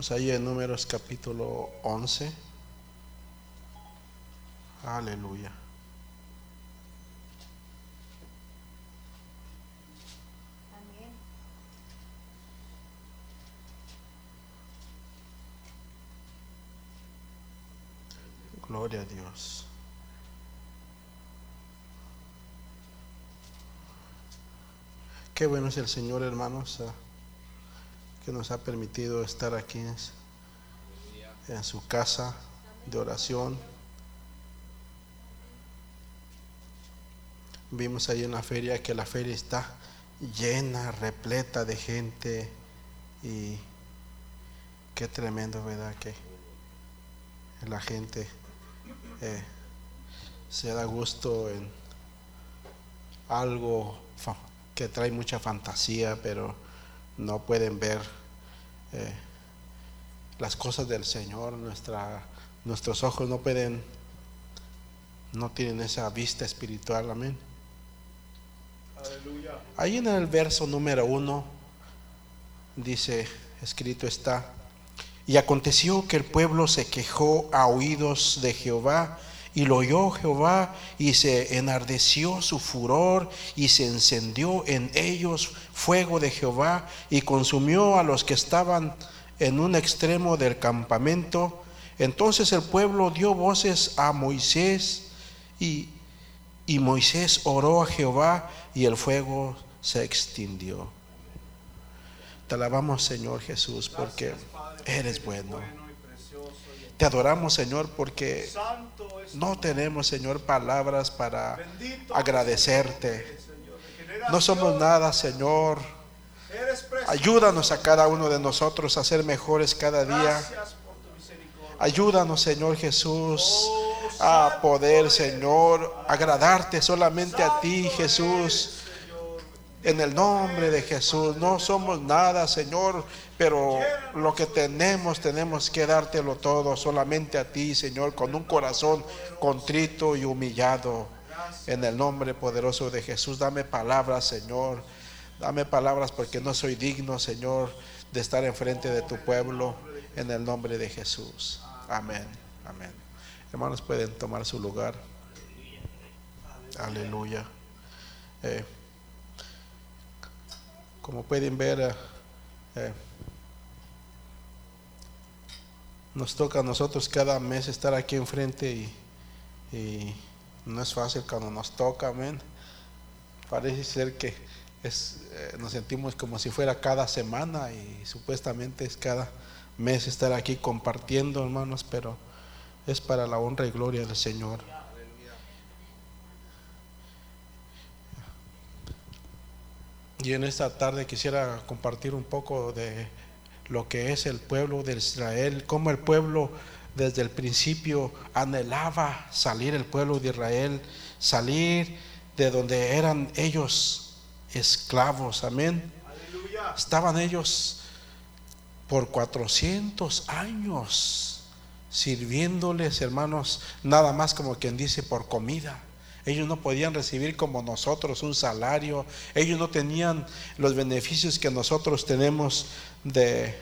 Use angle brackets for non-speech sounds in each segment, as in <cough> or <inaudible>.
Pues ahí en Números capítulo 11. Aleluya. Gloria a Dios. Qué bueno es el Señor, hermanos, ah, que nos ha permitido estar aquí en su casa de oración. Vimos ahí en la feria que la feria está llena, repleta de gente y qué tremendo, ¿verdad? Que la gente eh, se da gusto en algo que trae mucha fantasía, pero no pueden ver eh, las cosas del Señor. Nuestra, nuestros ojos no pueden, no tienen esa vista espiritual. Amén. Ahí en el verso número uno dice, escrito está, y aconteció que el pueblo se quejó a oídos de Jehová, y lo oyó Jehová, y se enardeció su furor, y se encendió en ellos fuego de Jehová, y consumió a los que estaban en un extremo del campamento. Entonces el pueblo dio voces a Moisés, y, y Moisés oró a Jehová, y el fuego se extinguió. Te alabamos, Señor Jesús, porque eres bueno. Te adoramos, Señor, porque no tenemos, Señor, palabras para agradecerte. No somos nada, Señor. Ayúdanos a cada uno de nosotros a ser mejores cada día. Ayúdanos, Señor Jesús, a poder, Señor, agradarte solamente a ti, Jesús. En el nombre de Jesús, no somos nada, Señor, pero lo que tenemos, tenemos que dártelo todo solamente a ti, Señor, con un corazón contrito y humillado. En el nombre poderoso de Jesús, dame palabras, Señor. Dame palabras porque no soy digno, Señor, de estar enfrente de tu pueblo. En el nombre de Jesús. Amén. Amén. Hermanos, pueden tomar su lugar. Aleluya. Eh, como pueden ver, eh, eh, nos toca a nosotros cada mes estar aquí enfrente y, y no es fácil cuando nos toca, amén. Parece ser que eh, nos sentimos como si fuera cada semana y supuestamente es cada mes estar aquí compartiendo, hermanos, pero es para la honra y gloria del Señor. Y en esta tarde quisiera compartir un poco de lo que es el pueblo de Israel, cómo el pueblo desde el principio anhelaba salir el pueblo de Israel, salir de donde eran ellos esclavos, amén. Estaban ellos por 400 años sirviéndoles, hermanos, nada más como quien dice por comida. Ellos no podían recibir como nosotros un salario. Ellos no tenían los beneficios que nosotros tenemos de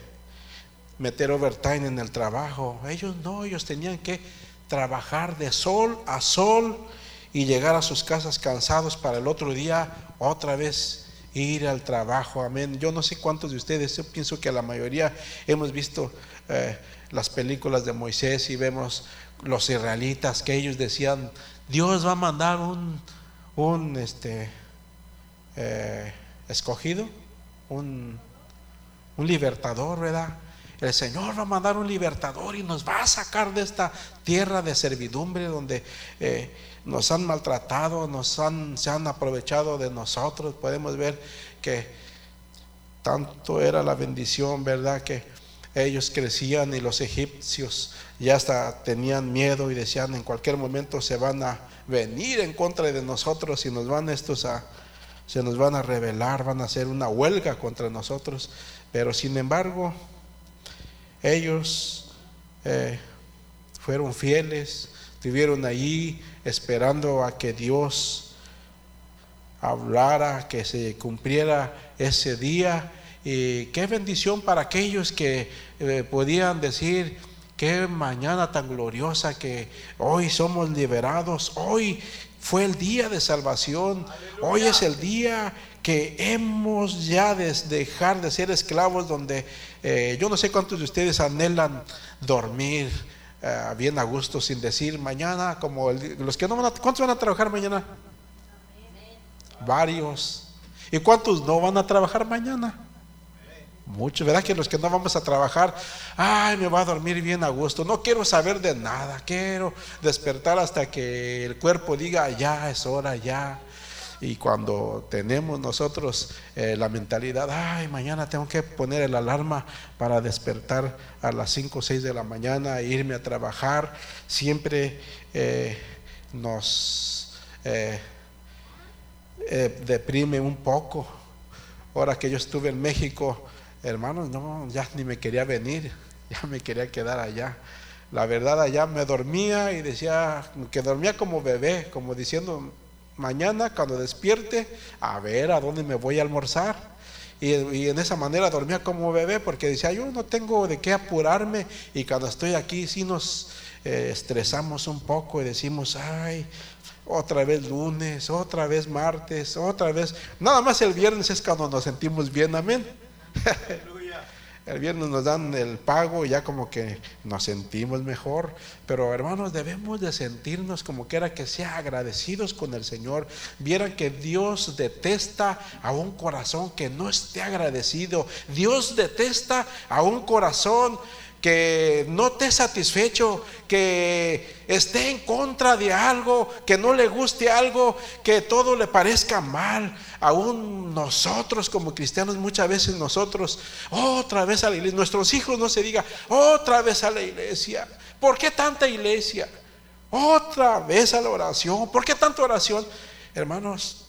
meter overtime en el trabajo. Ellos no, ellos tenían que trabajar de sol a sol y llegar a sus casas cansados para el otro día otra vez ir al trabajo. Amén. Yo no sé cuántos de ustedes, yo pienso que la mayoría hemos visto eh, las películas de Moisés y vemos los israelitas que ellos decían, Dios va a mandar un, un este, eh, escogido, un, un libertador, ¿verdad? El Señor va a mandar un libertador y nos va a sacar de esta tierra de servidumbre donde eh, nos han maltratado, nos han, se han aprovechado de nosotros. Podemos ver que tanto era la bendición, ¿verdad? Que ellos crecían y los egipcios ya hasta tenían miedo y decían en cualquier momento se van a venir en contra de nosotros y nos van estos a se nos van a rebelar, van a hacer una huelga contra nosotros, pero sin embargo ellos eh, fueron fieles, vivieron allí esperando a que Dios hablara, que se cumpliera ese día Y qué bendición para aquellos que eh, podían decir, qué mañana tan gloriosa que hoy somos liberados, hoy fue el día de salvación, hoy es el día que hemos ya de dejar de ser esclavos donde eh, yo no sé cuántos de ustedes anhelan dormir eh, bien a gusto sin decir mañana como los que no van a, ¿cuántos van a trabajar mañana? Varios. ¿Y cuántos no van a trabajar mañana? Muchos, ¿verdad? Que los que no vamos a trabajar, ay, me va a dormir bien a gusto. No quiero saber de nada, quiero despertar hasta que el cuerpo diga, ya es hora, ya. Y cuando tenemos nosotros eh, la mentalidad, ay, mañana tengo que poner el alarma para despertar a las 5 o 6 de la mañana e irme a trabajar, siempre eh, nos eh, deprime un poco. Ahora que yo estuve en México, hermanos, no, ya ni me quería venir, <laughs> ya me quería quedar allá. La verdad, allá me dormía y decía que dormía como bebé, como diciendo, mañana cuando despierte, a ver a dónde me voy a almorzar. Y, en esa manera dormía como bebé porque decía, yo no tengo de qué apurarme y cuando estoy aquí sí nos eh, estresamos un poco y decimos, ay, otra vez lunes, otra vez martes, otra vez. Nada más el viernes es cuando nos sentimos bien, amén. El viernes nos dan el pago y ya como que nos sentimos mejor. Pero hermanos, debemos de sentirnos como que era que sea agradecidos con el Señor. Vieran que Dios detesta a un corazón que no esté agradecido. Dios detesta a un corazón que no esté satisfecho, que esté en contra de algo, que no le guste algo, que todo le parezca mal. Aún nosotros como cristianos muchas veces nosotros otra vez a la iglesia, nuestros hijos no se diga otra vez a la iglesia. ¿Por qué tanta iglesia? Otra vez a la oración. ¿Por qué tanta oración? Hermanos,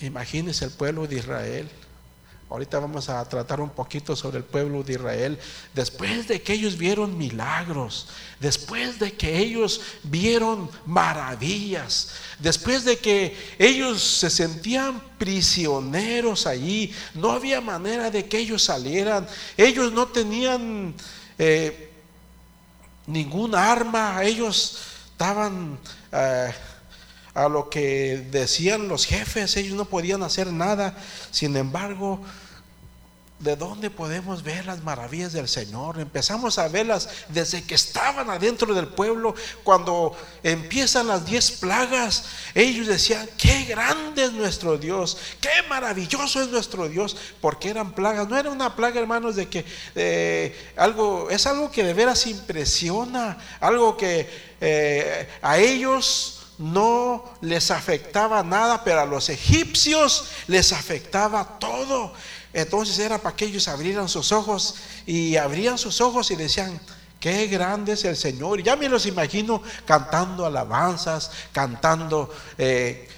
imagínense el pueblo de Israel Ahorita vamos a tratar un poquito sobre el pueblo de Israel. Después de que ellos vieron milagros, después de que ellos vieron maravillas, después de que ellos se sentían prisioneros allí, no había manera de que ellos salieran. Ellos no tenían eh, ningún arma, ellos estaban... Eh, a lo que decían los jefes, ellos no podían hacer nada. Sin embargo, ¿de dónde podemos ver las maravillas del Señor? Empezamos a verlas desde que estaban adentro del pueblo, cuando empiezan las diez plagas, ellos decían, qué grande es nuestro Dios, qué maravilloso es nuestro Dios, porque eran plagas, no era una plaga, hermanos, de que eh, algo, es algo que de veras impresiona, algo que eh, a ellos no les afectaba nada, pero a los egipcios les afectaba todo. Entonces era para que ellos abrieran sus ojos y abrían sus ojos y decían, qué grande es el Señor. Y ya me los imagino cantando alabanzas, cantando eh,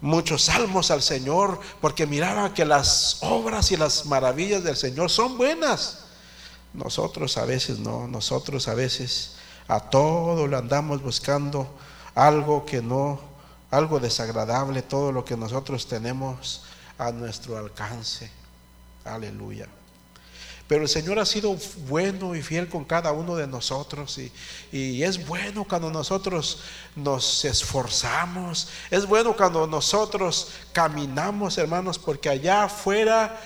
muchos salmos al Señor, porque miraba que las obras y las maravillas del Señor son buenas. Nosotros a veces no, nosotros a veces a todo lo andamos buscando algo que no, algo desagradable, todo lo que nosotros tenemos a nuestro alcance. Aleluya. Pero el Señor ha sido bueno y fiel con cada uno de nosotros y, es bueno cuando nosotros nos esforzamos, es bueno cuando nosotros caminamos, hermanos, porque allá afuera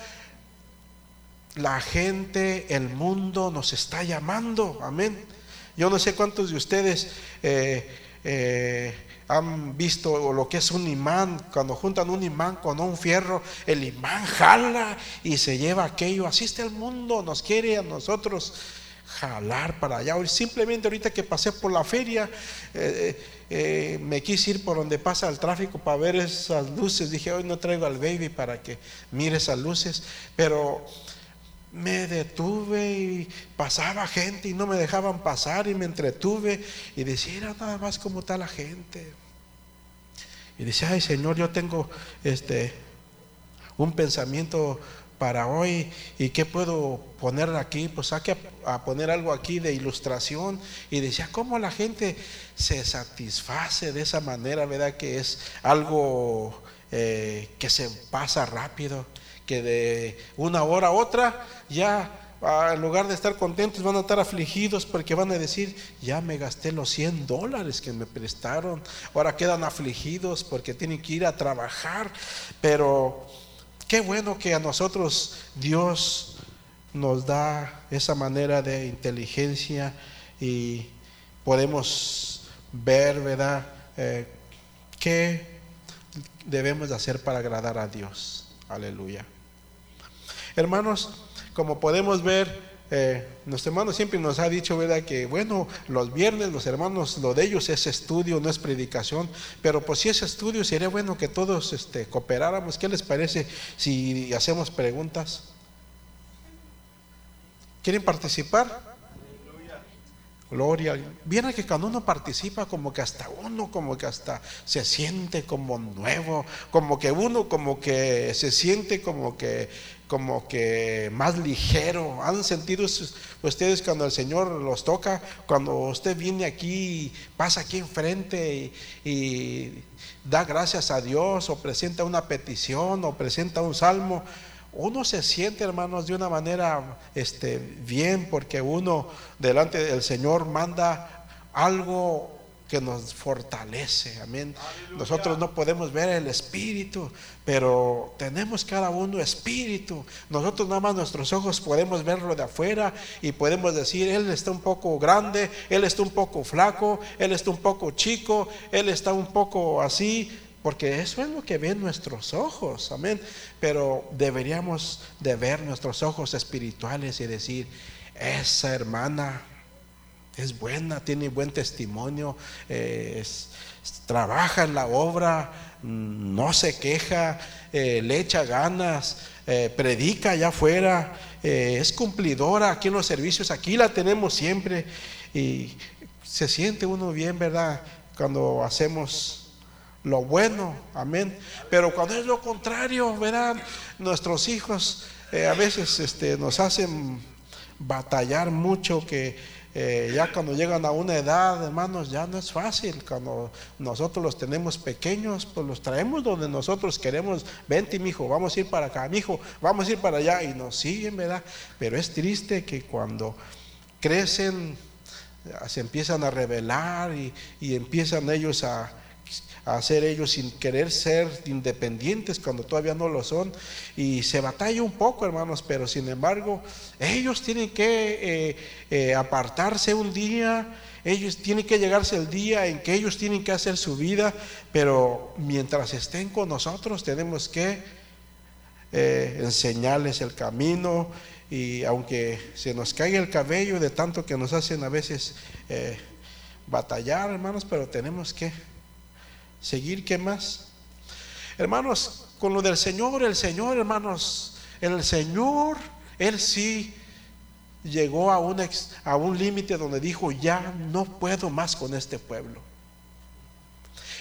la gente, el mundo nos está llamando, amén. Yo no sé cuántos de ustedes eh, eh, han visto lo que es un imán, cuando juntan un imán con un fierro, el imán jala y se lleva aquello. Así está el mundo, nos quiere a nosotros jalar para allá. Simplemente ahorita que pasé por la feria, eh, eh, me quise ir por donde pasa el tráfico para ver esas luces. Dije, hoy no traigo al baby para que mire esas luces, pero me detuve y pasaba gente y no me dejaban pasar y me entretuve y decía, era nada más como está la gente. Y decía, ay Señor, yo tengo este un pensamiento para hoy y qué puedo poner aquí, pues hay que a poner algo aquí de ilustración y decía, ¿cómo la gente se satisface de esa manera, verdad? Que es algo eh, que se pasa rápido que de una hora a otra ya en lugar de estar contentos van a estar afligidos porque van a decir, ya me gasté los 100 dólares que me prestaron, ahora quedan afligidos porque tienen que ir a trabajar, pero qué bueno que a nosotros Dios nos da esa manera de inteligencia y podemos ver, ¿verdad? Eh, ¿Qué debemos de hacer para agradar a Dios? Aleluya. Hermanos, como podemos ver, eh, nuestro hermano siempre nos ha dicho, ¿verdad? Que bueno, los viernes los hermanos, lo de ellos es estudio, no es predicación, pero pues si es estudio, sería bueno que todos este, cooperáramos. ¿Qué les parece si hacemos preguntas? ¿Quieren participar? Gloria. Viene que cuando uno participa, como que hasta uno, como que hasta se siente como nuevo, como que uno, como que se siente como que, como que más ligero. ¿Han sentido ustedes cuando el Señor los toca? Cuando usted viene aquí, pasa aquí enfrente y, y da gracias a Dios, o presenta una petición, o presenta un salmo uno se siente, hermanos, de una manera este, bien, porque uno delante del Señor manda algo que nos fortalece. Amén. Nosotros no podemos ver el espíritu, pero tenemos cada uno espíritu. Nosotros nada más nuestros ojos podemos verlo de afuera y podemos decir, él está un poco grande, él está un poco flaco, él está un poco chico, él está un poco así, porque eso es lo que ven nuestros ojos, amén. Pero deberíamos de ver nuestros ojos espirituales y decir, esa hermana es buena, tiene buen testimonio, trabaja en la obra, no se queja, eh, le echa ganas, eh, predica allá afuera, eh, es cumplidora aquí en los servicios, aquí la tenemos siempre y se siente uno bien, ¿verdad? Cuando hacemos lo bueno, amén. Pero cuando es lo contrario, verán, nuestros hijos eh, a veces este, nos hacen batallar mucho que eh, ya cuando llegan a una edad, hermanos, ya no es fácil. Cuando nosotros los tenemos pequeños, pues los traemos donde nosotros queremos. Vente, mi hijo, vamos a ir para acá, mi hijo, vamos a ir para allá. Y nos siguen, ¿verdad? Pero es triste que cuando crecen, se empiezan a rebelar y empiezan ellos a, a hacer ellos sin querer ser independientes cuando todavía no lo son. Y se batalla un poco, hermanos, pero sin embargo, ellos tienen que eh, eh, apartarse un día. Ellos tienen que llegarse el día en que ellos tienen que hacer su vida, pero mientras estén con nosotros tenemos que eh, enseñarles el camino y aunque se nos caiga el cabello de tanto que nos hacen a veces batallar, hermanos, pero tenemos que seguir, ¿qué más? Hermanos, con lo del Señor, el Señor, hermanos, el Señor, Él sí llegó a un, a un límite donde dijo, ya no puedo más con este pueblo.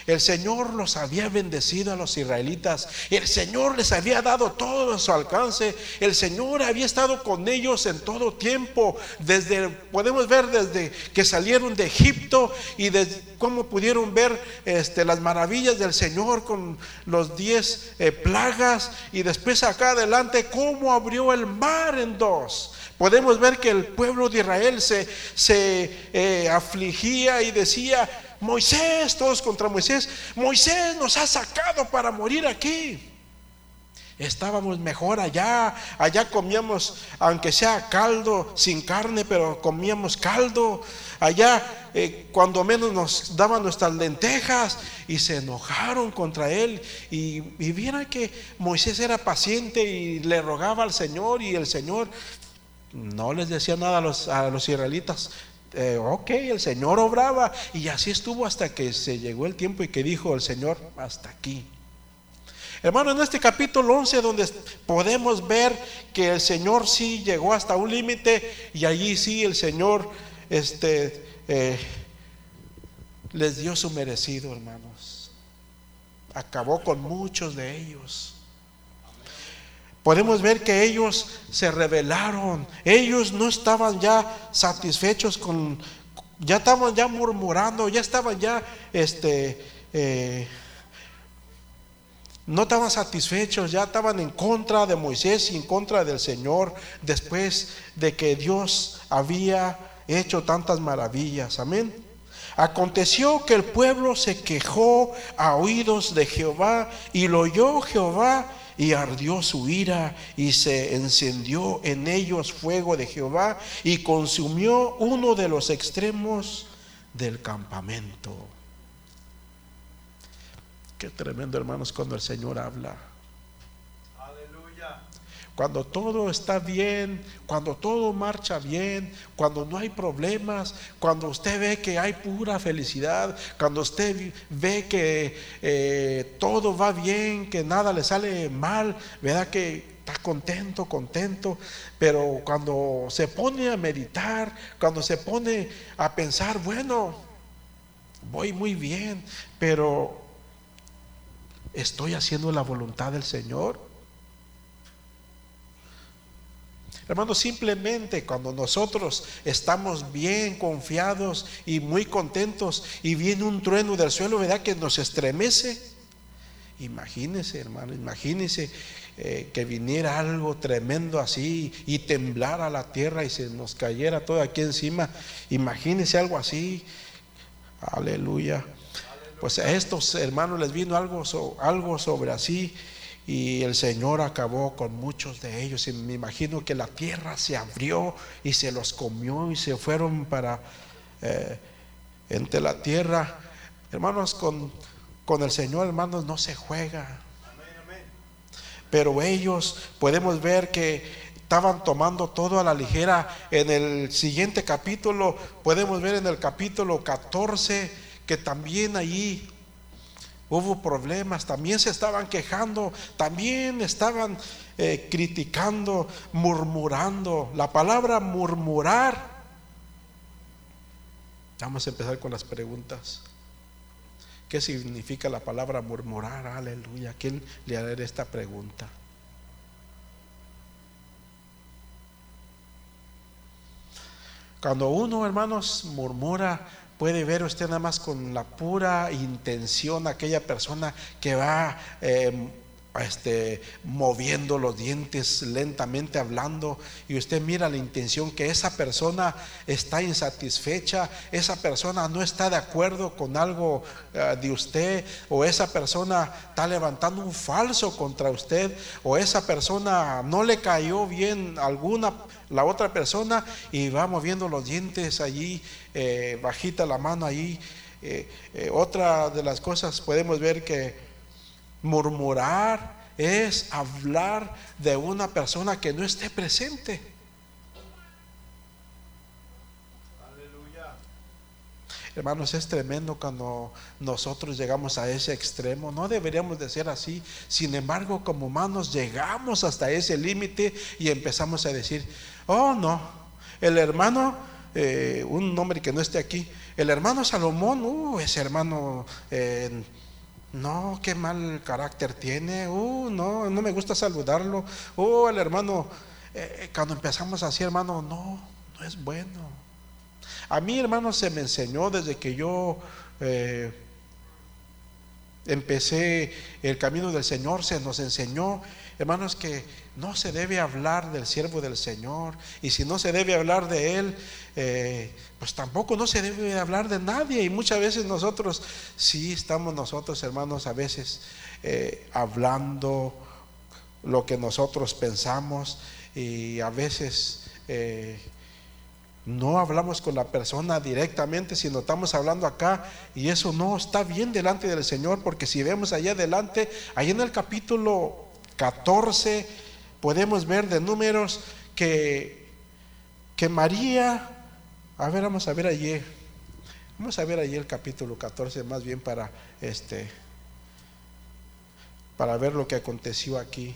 El Señor los había bendecido a los israelitas. El Señor les había dado todo a su alcance. El Señor había estado con ellos en todo tiempo. Desde, podemos ver desde que salieron de Egipto y de cómo pudieron ver este, las maravillas del Señor con los diez eh, plagas. Y después acá adelante, cómo abrió el mar en dos. Podemos ver que el pueblo de Israel se, se eh, afligía y decía, Moisés, todos contra Moisés, Moisés nos ha sacado para morir aquí. Estábamos mejor allá, allá comíamos, aunque sea caldo, sin carne, pero comíamos caldo. Allá, eh, cuando menos nos daban nuestras lentejas y se enojaron contra él. Y, y que Moisés era paciente y le rogaba al Señor y el Señor no les decía nada a los israelitas, eh, ok, el Señor obraba y así estuvo hasta que se llegó el tiempo y que dijo el Señor, hasta aquí. Hermano, en este capítulo 11 donde podemos ver que el Señor sí llegó hasta un límite y allí sí el Señor este, eh, les dio su merecido, hermanos. Acabó con muchos de ellos podemos ver que ellos se rebelaron, ellos no estaban ya satisfechos con, ya estaban ya murmurando, ya estaban ya, este, eh, no estaban satisfechos, ya estaban en contra de Moisés y en contra del Señor después de que Dios había hecho tantas maravillas. Amén. Aconteció que el pueblo se quejó a oídos de Jehová y lo oyó Jehová y ardió su ira y se encendió en ellos fuego de Jehová y consumió uno de los extremos del campamento. Qué tremendo hermanos cuando el Señor habla. Cuando todo está bien, cuando todo marcha bien, cuando no hay problemas, cuando usted ve que hay pura felicidad, cuando usted ve que eh, todo va bien, que nada le sale mal, ¿verdad? Que está contento, contento, pero cuando se pone a meditar, cuando se pone a pensar, bueno, voy muy bien, pero estoy haciendo la voluntad del Señor. Hermanos, simplemente cuando nosotros estamos bien confiados y muy contentos y viene un trueno del suelo, ¿verdad? Que nos estremece. Imagínese, hermano, imagínese eh, que viniera algo tremendo así y temblara la tierra y se nos cayera todo aquí encima. Imagínese algo así. Aleluya. Pues a estos hermanos les vino algo, algo sobre así y el Señor acabó con muchos de ellos. Y me imagino que la tierra se abrió y se los comió y se fueron para eh, entre la tierra. Hermanos, con, con el Señor, hermanos, no se juega. Pero ellos podemos ver que estaban tomando todo a la ligera. En el siguiente capítulo, podemos ver en el capítulo 14 que también allí hubo problemas, también se estaban quejando, también estaban eh, criticando, murmurando. La palabra murmurar. Vamos a empezar con las preguntas. ¿Qué significa la palabra murmurar? Aleluya. ¿Quién le hará esta pregunta? Cuando uno, hermanos, murmura, puede ver usted nada más con la pura intención aquella persona que va em, este, moviendo los dientes lentamente hablando y usted mira la intención que esa persona está insatisfecha, esa persona no está de acuerdo con algo eh, de usted o esa persona está levantando un falso contra usted o esa persona no le cayó bien alguna la otra persona y va moviendo los dientes allí, eh, bajita la mano allí. Eh, otra de las cosas podemos ver que murmurar es hablar de una persona que no esté presente. Hermanos, es tremendo cuando nosotros llegamos a ese extremo. No deberíamos de ser así. Sin embargo, como humanos llegamos hasta ese límite y empezamos a decir, oh no, el hermano, eh, un hombre que no esté aquí, el hermano Salomón, uh, ese hermano... Eh, no, qué mal carácter tiene. Uh, no, no me gusta saludarlo. Uh, el hermano, eh, cuando empezamos así, hermano, no, no es bueno. A mí, hermano, se me enseñó desde que yo eh, empecé el camino del Señor, se nos enseñó, hermanos, que no se debe hablar del siervo del Señor. Y si no se debe hablar de Él, eh, pues tampoco no se debe hablar de nadie. Y muchas veces nosotros, sí estamos nosotros, hermanos, a veces eh, hablando lo que nosotros pensamos y a veces no hablamos con la persona directamente, sino estamos hablando acá y eso no está bien delante del Señor, porque si vemos allá adelante, ahí en el capítulo 14, podemos ver de números que, que María, a ver, vamos a ver allí, vamos a ver allí el capítulo 14, más bien para este, para ver lo que aconteció aquí.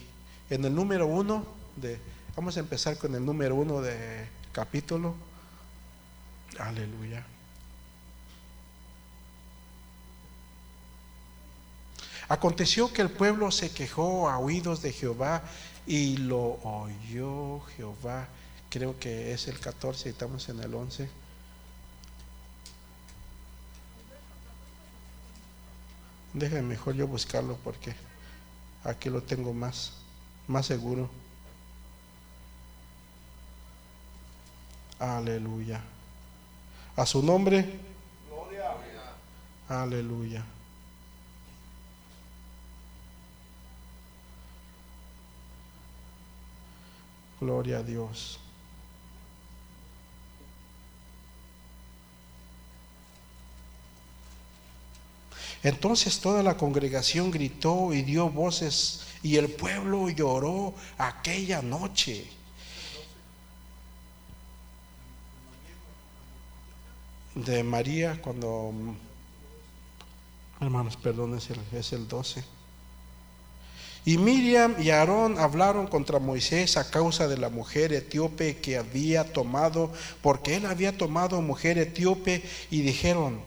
En el número 1 de, vamos a empezar con el número 1 de capítulo. Aleluya. Aconteció que el pueblo se quejó a oídos de Jehová y lo oyó Jehová. Creo que es el 14 estamos en el 11. Déjenme mejor yo buscarlo porque Aquí lo tengo más, más seguro. Aleluya. A su nombre. Gloria. Aleluya. Gloria a Dios. Entonces toda la congregación gritó y dio voces y el pueblo lloró aquella noche. De María cuando, hermanos, perdón, es el, es el 12. Y Miriam y Aarón hablaron contra Moisés a causa de la mujer etíope que había tomado, porque él había tomado mujer etíope, y dijeron,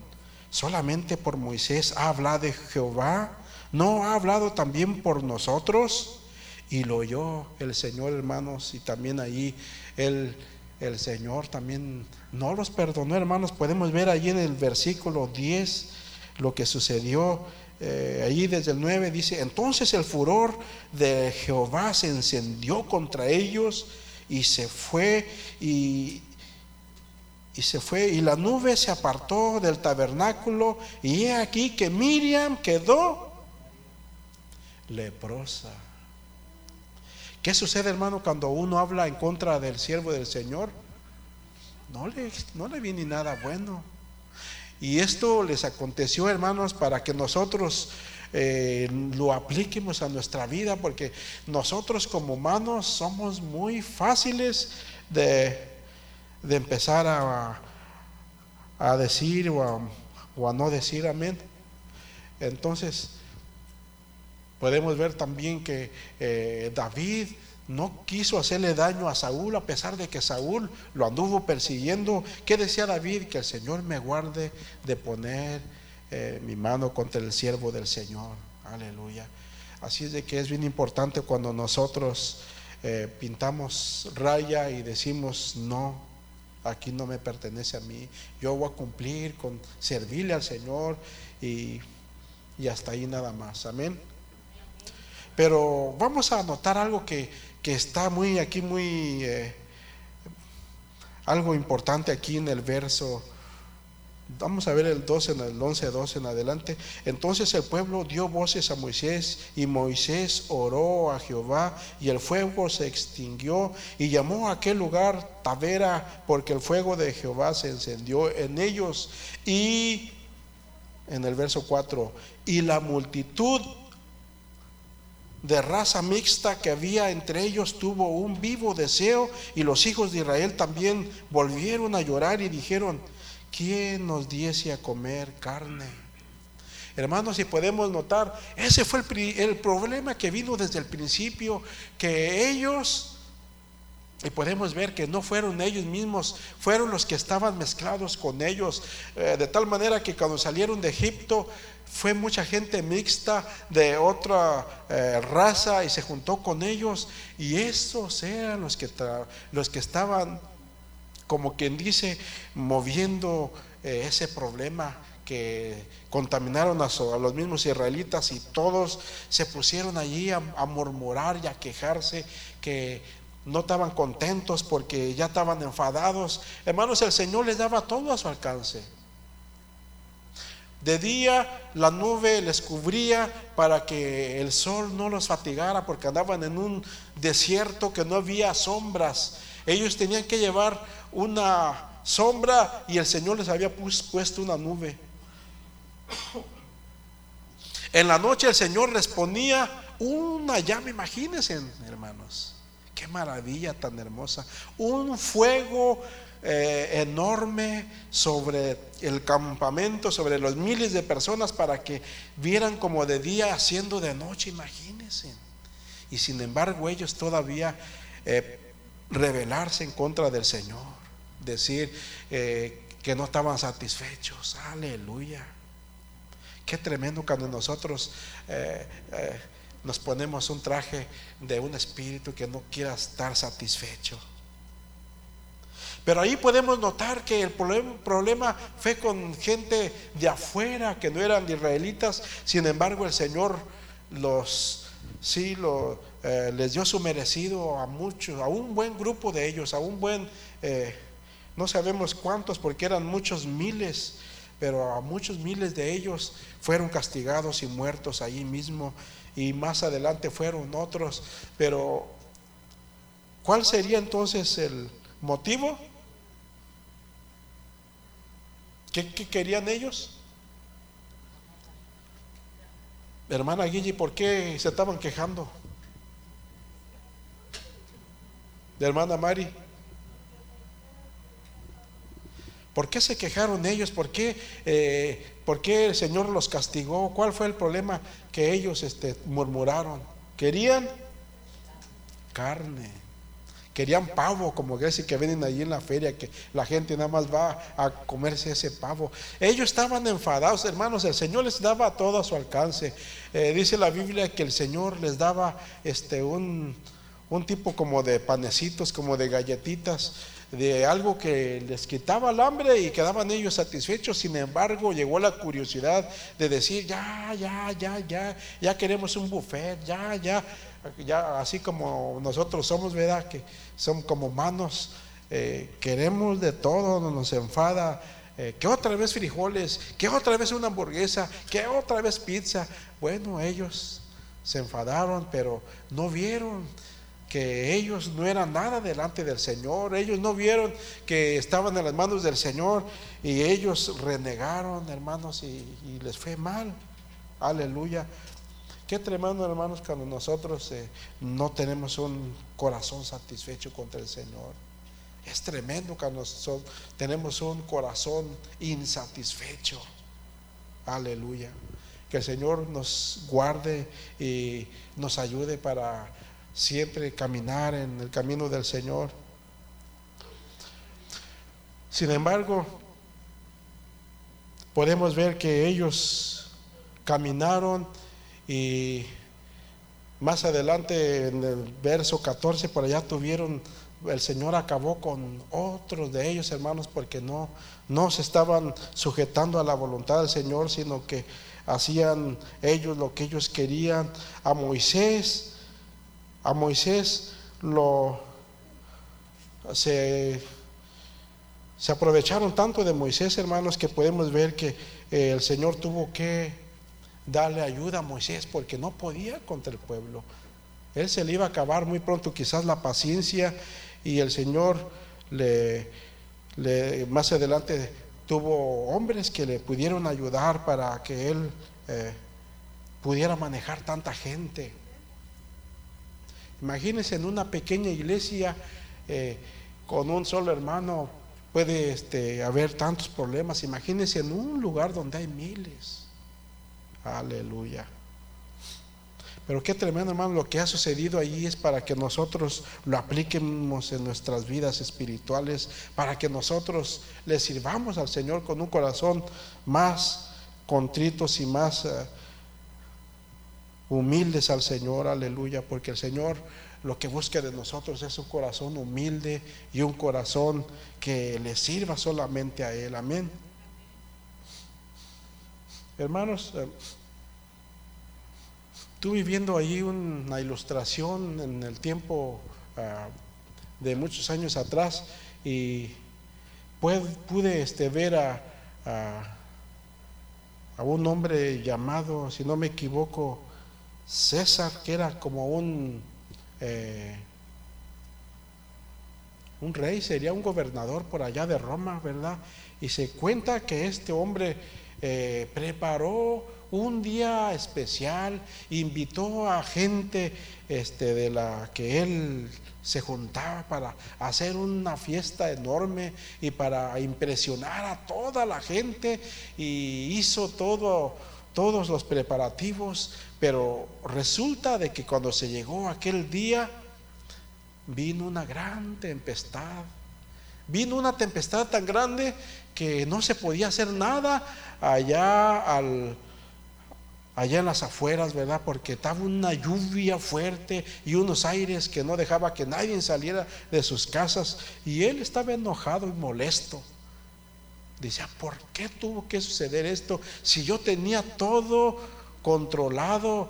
solamente por Moisés ha hablado Jehová, no ha hablado también por nosotros. Y lo oyó el Señor, hermanos, y también ahí el, el Señor también no los perdonó, hermanos. Podemos ver allí en el versículo 10 lo que sucedió. Eh, allí desde el 9 dice, entonces el furor de Jehová se encendió contra ellos y se fue y, y se fue y la nube se apartó del tabernáculo y he aquí que Miriam quedó leprosa. ¿Qué sucede hermano cuando uno habla en contra del siervo del Señor? No le, no le viene nada bueno. Y esto les aconteció hermanos para que nosotros eh, lo apliquemos a nuestra vida porque nosotros como humanos somos muy fáciles de de empezar a, a decir o a, no decir amén. Entonces, podemos ver también que eh, David no quiso hacerle daño a Saúl a pesar de que Saúl lo anduvo persiguiendo. ¿Qué decía David? Que el Señor me guarde de poner eh, mi mano contra el siervo del Señor. Aleluya. Así es de que es bien importante cuando nosotros eh, pintamos raya y decimos no aquí no me pertenece a mí, yo voy a cumplir con servirle al Señor y, hasta ahí nada más, amén. Pero vamos a notar algo que, está muy aquí, muy, eh, algo importante aquí en el verso Vamos a ver el 12, el 11, 12 en adelante. Entonces el pueblo dio voces a Moisés y Moisés oró a Jehová y el fuego se extinguió y llamó a aquel lugar Tavera porque el fuego de Jehová se encendió en ellos y en el verso 4 y la multitud de raza mixta que había entre ellos tuvo un vivo deseo y los hijos de Israel también volvieron a llorar y dijeron, ¿quién nos diese a comer carne? Hermanos, si podemos notar, ese fue el, problema que vino desde el principio, que ellos, y podemos ver que no fueron ellos mismos, fueron los que estaban mezclados con ellos, eh, de tal manera que cuando salieron de Egipto, fue mucha gente mixta de otra eh, raza y se juntó con ellos, y esos eran los que, los que estaban como quien dice, moviendo eh, ese problema que contaminaron a, los mismos israelitas y todos se pusieron allí a, murmurar y a quejarse que no estaban contentos porque ya estaban enfadados. Hermanos, el Señor les daba todo a su alcance. De día la nube les cubría para que el sol no los fatigara porque andaban en un desierto que no había sombras. Ellos tenían que llevar una sombra y el Señor les había puesto una nube. En la noche el Señor les ponía una llama, imagínense hermanos, qué maravilla tan hermosa, un fuego eh, enorme sobre el campamento, sobre los miles de personas para que vieran como de día haciendo de noche, imagínense. Y sin embargo ellos todavía eh, rebelarse en contra del Señor decir eh, que no estaban satisfechos. Aleluya. Qué tremendo cuando nosotros eh, nos ponemos un traje de un espíritu que no quiera estar satisfecho. Pero ahí podemos notar que el problema fue con gente de afuera que no eran israelitas. Sin embargo, el Señor los sí eh, les dio su merecido a muchos, a un buen grupo de ellos, a un buen, eh, no sabemos cuántos, porque eran muchos miles, pero a muchos miles de ellos fueron castigados y muertos allí mismo, y más adelante fueron otros, pero ¿cuál sería entonces el motivo? ¿Qué, querían ellos? Hermana Guille, ¿por qué se estaban quejando? De hermana Mari. ¿Por qué se quejaron ellos? ¿Por qué, eh, ¿Por qué, el Señor los castigó? ¿Cuál fue el problema que ellos este, murmuraron? ¿Querían? Carne. Querían pavo, como Grecia que vienen allí en la feria, que la gente nada más va a comerse ese pavo. Ellos estaban enfadados, hermanos, el Señor les daba todo a su alcance. Eh, dice la Biblia que el Señor les daba este, un, un tipo como de panecitos, como de galletitas, de algo que les quitaba el hambre y quedaban ellos satisfechos. Sin embargo, llegó la curiosidad de decir, ya, ya, ya, ya, ya queremos un buffet, ya, ya ya así como nosotros somos, ¿verdad? Que son como manos, eh, queremos de todo, nos enfada. Eh, que otra vez frijoles, que otra vez una hamburguesa, que otra vez pizza. Bueno, ellos se enfadaron, pero no vieron que ellos no eran nada delante del Señor, ellos no vieron que estaban en las manos del Señor y ellos renegaron, hermanos, y les fue mal. Aleluya. Qué tremendo, hermanos, cuando nosotros eh, no tenemos un corazón satisfecho contra el Señor. Es tremendo cuando nosotros tenemos un corazón insatisfecho. Aleluya. Que el Señor nos guarde y nos ayude para siempre caminar en el camino del Señor. Sin embargo, podemos ver que ellos caminaron y más adelante en el verso 14 por allá tuvieron, el Señor acabó con otros de ellos, hermanos, porque no, no se estaban sujetando a la voluntad del Señor, sino que hacían ellos lo que ellos querían. A Moisés, a Moisés lo se, se aprovecharon tanto de Moisés, hermanos, que podemos ver que eh, el Señor tuvo que darle ayuda a Moisés porque no podía contra el pueblo. Él se le iba a acabar muy pronto quizás la paciencia y el Señor le, más adelante tuvo hombres que le pudieron ayudar para que él eh, pudiera manejar tanta gente. Imagínense en una pequeña iglesia eh, con un solo hermano puede este, haber tantos problemas. Imagínense en un lugar donde hay miles. Aleluya. Pero qué tremendo, hermano, lo que ha sucedido allí es para que nosotros lo apliquemos en nuestras vidas espirituales, para que nosotros le sirvamos al Señor con un corazón más contritos y más eh, humildes al Señor, aleluya, porque el Señor lo que busca de nosotros es un corazón humilde y un corazón que le sirva solamente a Él, amén. Hermanos, eh, estuve viendo ahí una ilustración en el tiempo ah, de muchos años atrás y pude, este, ver a, a, un hombre llamado, si no me equivoco, César, que era como un, eh, un rey, sería un gobernador por allá de Roma, ¿verdad? Y se cuenta que este hombre eh, preparó un día especial, invitó a gente este, de la que él se juntaba para hacer una fiesta enorme y para impresionar a toda la gente y hizo todo, todos los preparativos, pero resulta de que cuando se llegó aquel día vino una gran tempestad. Vino una tempestad tan grande que no se podía hacer nada allá al allá en las afueras, ¿verdad? Porque estaba una lluvia fuerte y unos aires que no dejaba que nadie saliera de sus casas y él estaba enojado y molesto. Decía, ¿por qué tuvo que suceder esto si yo tenía todo controlado?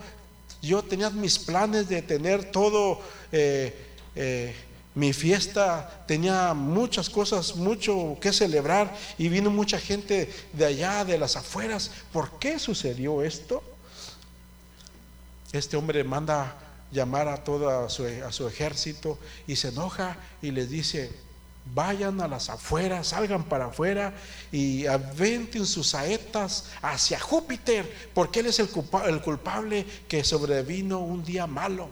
Yo tenía mis planes de tener todo, eh, eh, mi fiesta, tenía muchas cosas, mucho que celebrar y vino mucha gente de allá, de las afueras. ¿Por qué sucedió esto? Este hombre manda llamar a todo su, a su ejército y se enoja y les dice, vayan a las afueras, salgan para afuera y aventen sus saetas hacia Júpiter, porque él es el culpable que sobrevino un día malo.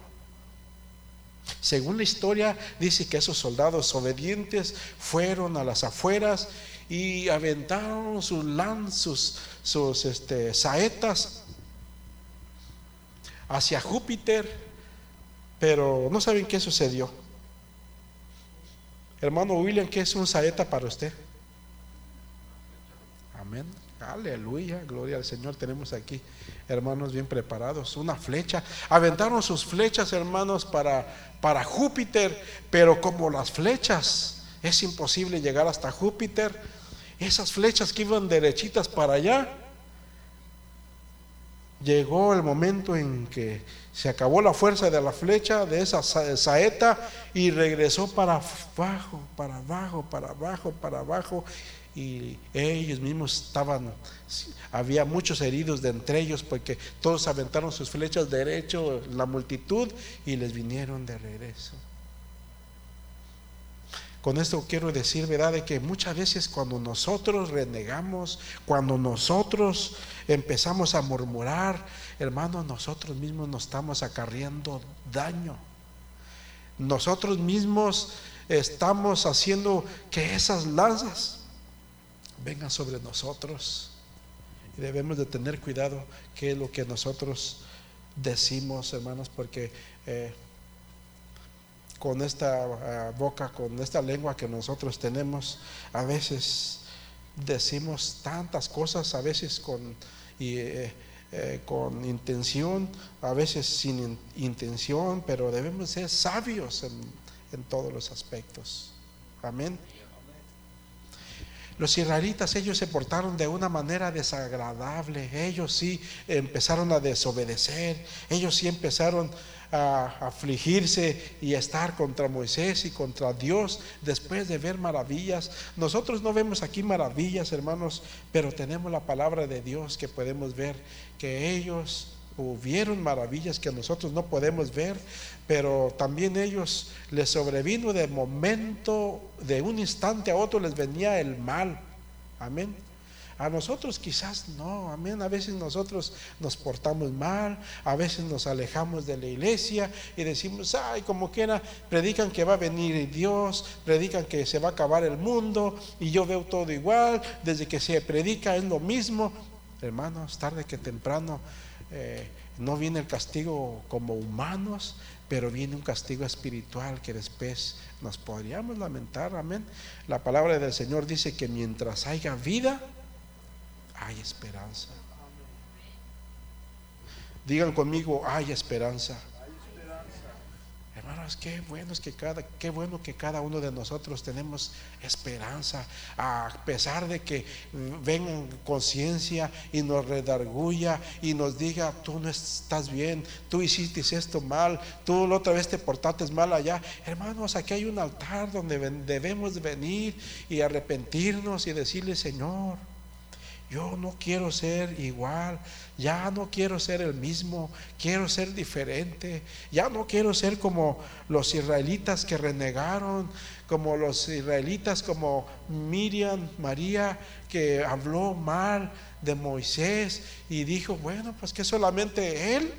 Según la historia, dice que esos soldados obedientes fueron a las afueras y aventaron sus lanzos, sus este, saetas hacia Júpiter, pero no saben qué sucedió. Hermano William, ¿qué es un saeta para usted? Amén. Aleluya, gloria al Señor. Tenemos aquí hermanos bien preparados. Una flecha. Aventaron sus flechas, hermanos, para, para Júpiter, pero como las flechas es imposible llegar hasta Júpiter, esas flechas que iban derechitas para allá, llegó el momento en que se acabó la fuerza de la flecha, de esa saeta, y regresó para abajo, para abajo, para abajo, para abajo. Y ellos mismos estaban, había muchos heridos de entre ellos porque todos aventaron sus flechas derecho, la multitud, y les vinieron de regreso. Con esto quiero decir, ¿verdad?, de que muchas veces cuando nosotros renegamos, cuando nosotros empezamos a murmurar, hermanos, nosotros mismos nos estamos acarreando daño. Nosotros mismos estamos haciendo que esas lanzas vengan sobre nosotros. Y debemos de tener cuidado qué es lo que nosotros decimos, hermanos, porque... Eh, con esta ah, boca, con esta lengua que nosotros tenemos, a veces decimos tantas cosas, a veces con, eh, eh, con intención, a veces sin intención, pero debemos ser sabios en, en todos los aspectos. Amén. Los israelitas, ellos se portaron de una manera desagradable. Ellos sí empezaron a desobedecer. Ellos sí empezaron a afligirse y estar contra Moisés y contra Dios después de ver maravillas. Nosotros no vemos aquí maravillas, hermanos, pero tenemos la palabra de Dios que podemos ver que ellos hubieron maravillas que nosotros no podemos ver, pero también ellos les sobrevino de momento, de un instante a otro les venía el mal. Amén. A nosotros quizás no, amén. A veces nosotros nos portamos mal, a veces nos alejamos de la iglesia y decimos, ay, como quiera, predican que va a venir Dios, predican que se va a acabar el mundo y yo veo todo igual, desde que se predica es lo mismo. Hermanos, tarde que temprano eh, no viene el castigo como humanos, pero viene un castigo espiritual que después nos podríamos lamentar, amén. La palabra del Señor dice que mientras haya vida, hay esperanza. Digan conmigo, hay esperanza. Hermanos, qué bueno es que cada, qué bueno que cada uno de nosotros tenemos esperanza, a pesar de que vengan conciencia y nos redarguya y nos diga, tú no estás bien, tú hiciste esto mal, tú la otra vez te portaste mal allá. Hermanos, aquí hay un altar donde debemos venir y arrepentirnos y decirle, Señor, yo no quiero ser igual, ya no quiero ser el mismo, quiero ser diferente, ya no quiero ser como los israelitas que renegaron, como los israelitas como Miriam, María, que habló mal de Moisés y dijo, bueno, pues que solamente él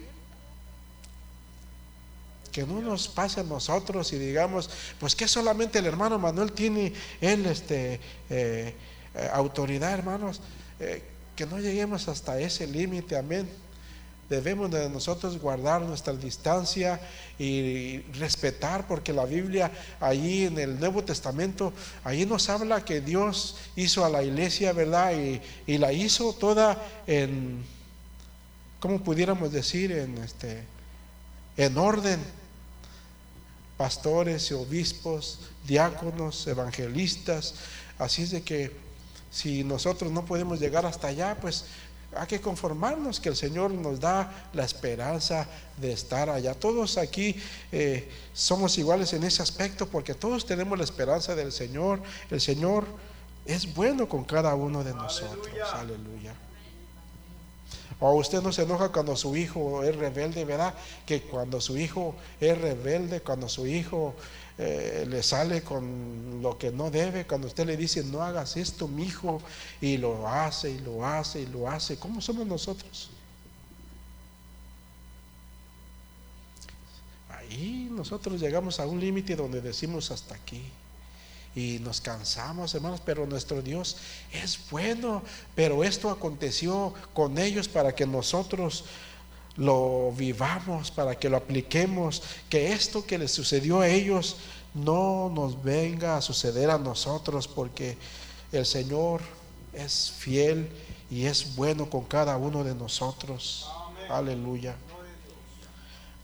que no nos pase a nosotros y digamos, pues que solamente el hermano Manuel tiene él este, eh, eh, autoridad, hermanos. Eh, que no lleguemos hasta ese límite, amén. Debemos de nosotros guardar nuestra distancia y respetar, porque la Biblia allí en el Nuevo Testamento, allí nos habla que Dios hizo a la iglesia, ¿verdad? Y, y la hizo toda en, ¿cómo pudiéramos decir? En, este, en orden. Pastores y obispos, diáconos, evangelistas. Así es de que si nosotros no podemos llegar hasta allá, pues hay que conformarnos que el Señor nos da la esperanza de estar allá. Todos aquí eh, somos iguales en ese aspecto porque todos tenemos la esperanza del Señor. El Señor es bueno con cada uno de nosotros. Aleluya. O usted no se enoja cuando su hijo es rebelde, ¿verdad? Que cuando su hijo es rebelde, cuando su hijo eh, le sale con lo que no debe, cuando usted le dice no hagas esto, mi hijo, y lo hace y lo hace y lo hace, ¿cómo somos nosotros? Ahí nosotros llegamos a un límite donde decimos hasta aquí y nos cansamos, hermanos, pero nuestro Dios es bueno. Pero esto aconteció con ellos para que nosotros lo vivamos, para que lo apliquemos, que esto que les sucedió a ellos no nos venga a suceder a nosotros, porque el Señor es fiel y es bueno con cada uno de nosotros. Aleluya.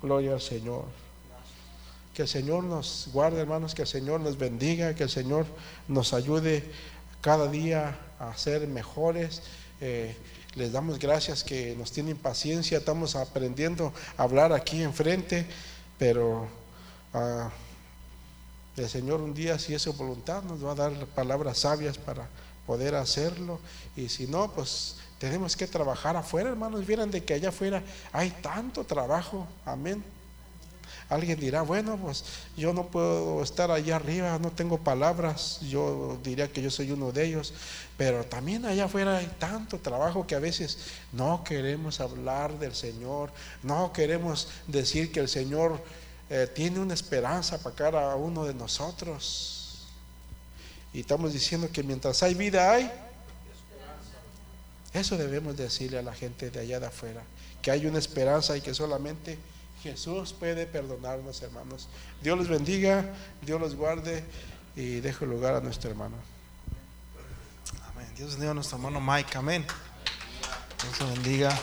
Gloria al Señor. Que el Señor nos guarde, hermanos, que el Señor nos bendiga, que el Señor nos ayude cada día a ser mejores. Eh, les damos gracias que nos tienen paciencia, estamos aprendiendo a hablar aquí enfrente, pero ah, el Señor un día, si es su voluntad, nos va a dar palabras sabias para poder hacerlo. Y si no, pues tenemos que trabajar afuera, hermanos. Vieran de que allá afuera hay tanto trabajo. Amén. Alguien dirá, bueno, pues yo no puedo estar allá arriba, no tengo palabras, yo diría que yo soy uno de ellos, pero también allá afuera hay tanto trabajo que a veces no queremos hablar del Señor, no queremos decir que el Señor eh, tiene una esperanza para cada uno de nosotros. Y estamos diciendo que mientras hay vida hay. Eso debemos decirle a la gente de allá de afuera, que hay una esperanza y que solamente Jesús puede perdonarnos, hermanos. Dios los bendiga, Dios los guarde y dejo lugar a nuestro hermano. Amén. Dios bendiga a nuestro hermano Mike. Amén. Dios lo bendiga.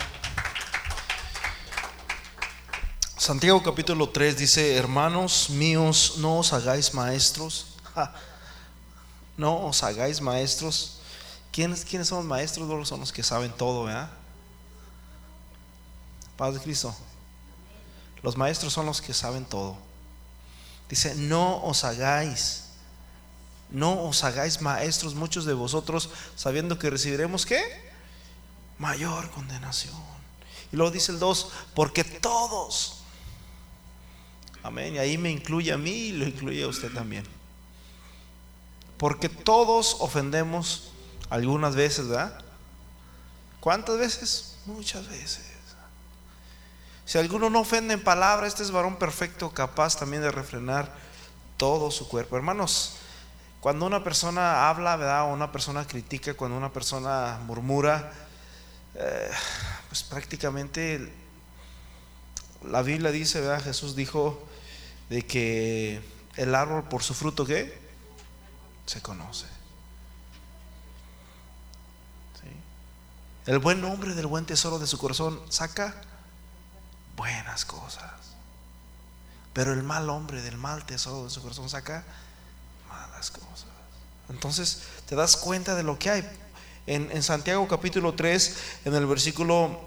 Santiago capítulo 3 dice, hermanos míos, no os hagáis maestros. <laughs> No os hagáis maestros. ¿Quiénes, ¿Quiénes son los maestros? Son los que saben todo, ¿verdad? Paz de Cristo. Los maestros son los que saben todo. Dice, no os hagáis, no os hagáis maestros muchos de vosotros, sabiendo que recibiremos qué? Mayor condenación. Y luego dice el 2, porque todos, amén, y ahí me incluye a mí y lo incluye a usted también. Porque todos ofendemos algunas veces, ¿verdad? ¿Cuántas veces? Muchas veces. Si alguno no ofende en palabra, este es varón perfecto, capaz también de refrenar todo su cuerpo. Hermanos, cuando una persona habla, ¿verdad? O una persona critica, cuando una persona murmura, eh, pues prácticamente la Biblia dice, ¿verdad? Jesús dijo de que el árbol por su fruto, ¿qué? Se conoce. El buen hombre del buen tesoro de su corazón saca cosas. Pero el mal hombre del mal tesoro de su corazón saca malas cosas. Entonces te das cuenta de lo que hay. En, Santiago capítulo 3, en el versículo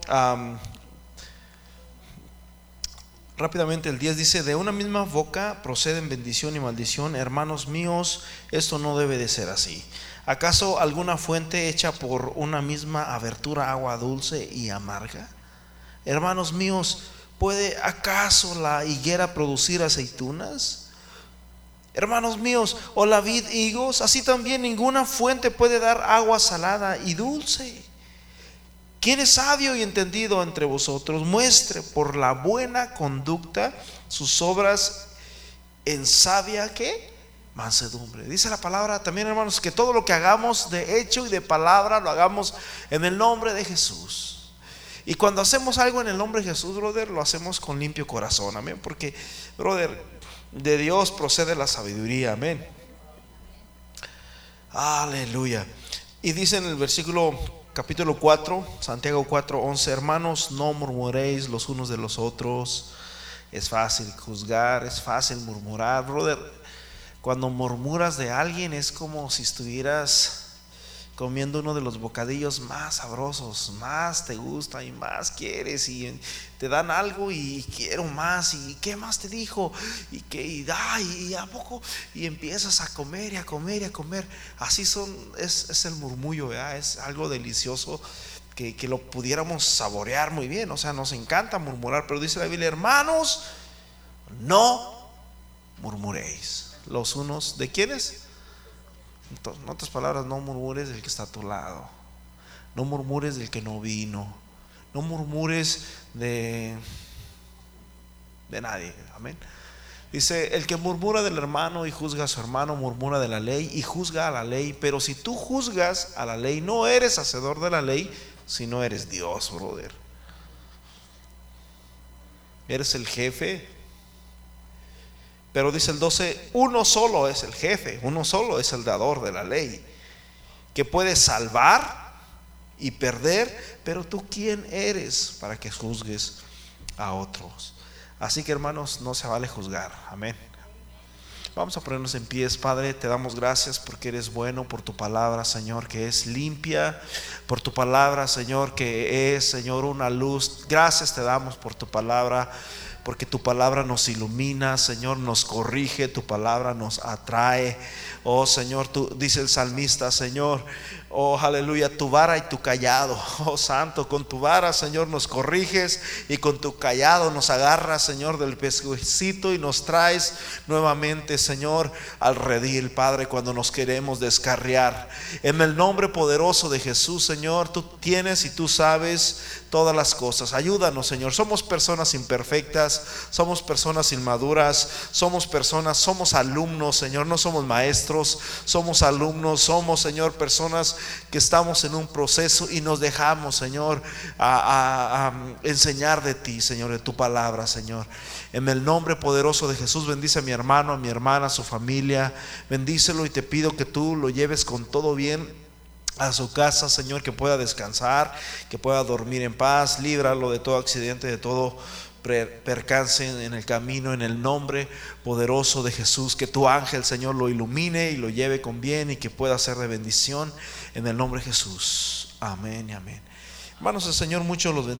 rápidamente el 10 dice, de una misma boca proceden bendición y maldición. Hermanos míos, esto no debe de ser así. ¿Acaso alguna fuente hecha por una misma abertura agua dulce y amarga? Hermanos míos, ¿Puede acaso la higuera producir aceitunas? Hermanos míos, o la vid higos, así también ninguna fuente puede dar agua salada y dulce. ¿Quién es sabio y entendido entre vosotros? Muestre por la buena conducta sus obras en sabia que mansedumbre. Dice la palabra también, hermanos, que todo lo que hagamos de hecho y de palabra lo hagamos en el nombre de Jesús. Y cuando hacemos algo en el nombre de Jesús, brother, lo hacemos con limpio corazón, amén. Porque, brother, de Dios procede la sabiduría, amén. Aleluya. Y dice en el versículo capítulo 4, Santiago 4, 11, hermanos, no murmuréis los unos de los otros. Es fácil juzgar, es fácil murmurar, brother. Cuando murmuras de alguien es como si estuvieras comiendo uno de los bocadillos más sabrosos, más te gusta y más quieres y te dan algo y quiero más y qué más te dijo y que y, da y, a poco y empiezas a comer y a comer y a comer. Así son es, el murmullo, es algo delicioso que, que lo pudiéramos saborear muy bien. O sea, nos encanta murmurar, pero dice la Biblia, hermanos, no murmuréis los unos de quiénes en otras palabras, no murmures del que está a tu lado. No murmures del que no vino. No murmures de, de nadie. Amén. Dice, el que murmura del hermano y juzga a su hermano, murmura de la ley y juzga a la ley. Pero si tú juzgas a la ley, no eres hacedor de la ley, sino eres Dios, brother. Eres el jefe pero dice el 12, uno solo es el jefe, uno solo es el dador de la ley, que puede salvar y perder, pero tú quién eres para que juzgues a otros. Así que hermanos, no se vale juzgar. Amén. Vamos a ponernos en pies, Padre, te damos gracias porque eres bueno, por tu palabra, Señor, que es limpia, por tu palabra, Señor, que es, Señor, una luz. Gracias te damos por tu palabra porque tu palabra nos ilumina, Señor, nos corrige, tu palabra nos atrae. Oh Señor, tú dice el salmista, Señor, Oh, aleluya, tu vara y tu callado. Oh, santo, con tu vara, Señor, nos corriges y con tu callado nos agarras, Señor, del pescuecito y nos traes nuevamente, Señor, al redil, Padre, cuando nos queremos descarriar. En el nombre poderoso de Jesús, Señor, tú tienes y tú sabes todas las cosas. Ayúdanos, Señor. Somos personas imperfectas, somos personas inmaduras, somos personas, somos alumnos, Señor, no somos maestros, somos alumnos, somos, Señor, personas que estamos en un proceso y nos dejamos, Señor, a, enseñar de ti, Señor, de tu palabra, Señor. En el nombre poderoso de Jesús, bendice a mi hermano, a mi hermana, a su familia. Bendícelo y te pido que tú lo lleves con todo bien a su casa, Señor, que pueda descansar, que pueda dormir en paz, líbralo de todo accidente, de todo percance en el camino, en el nombre poderoso de Jesús, que tu ángel, Señor, lo ilumine y lo lleve con bien y que pueda ser de bendición en el nombre de Jesús. Amén y amén. Hermanos, el Señor mucho los bendiga.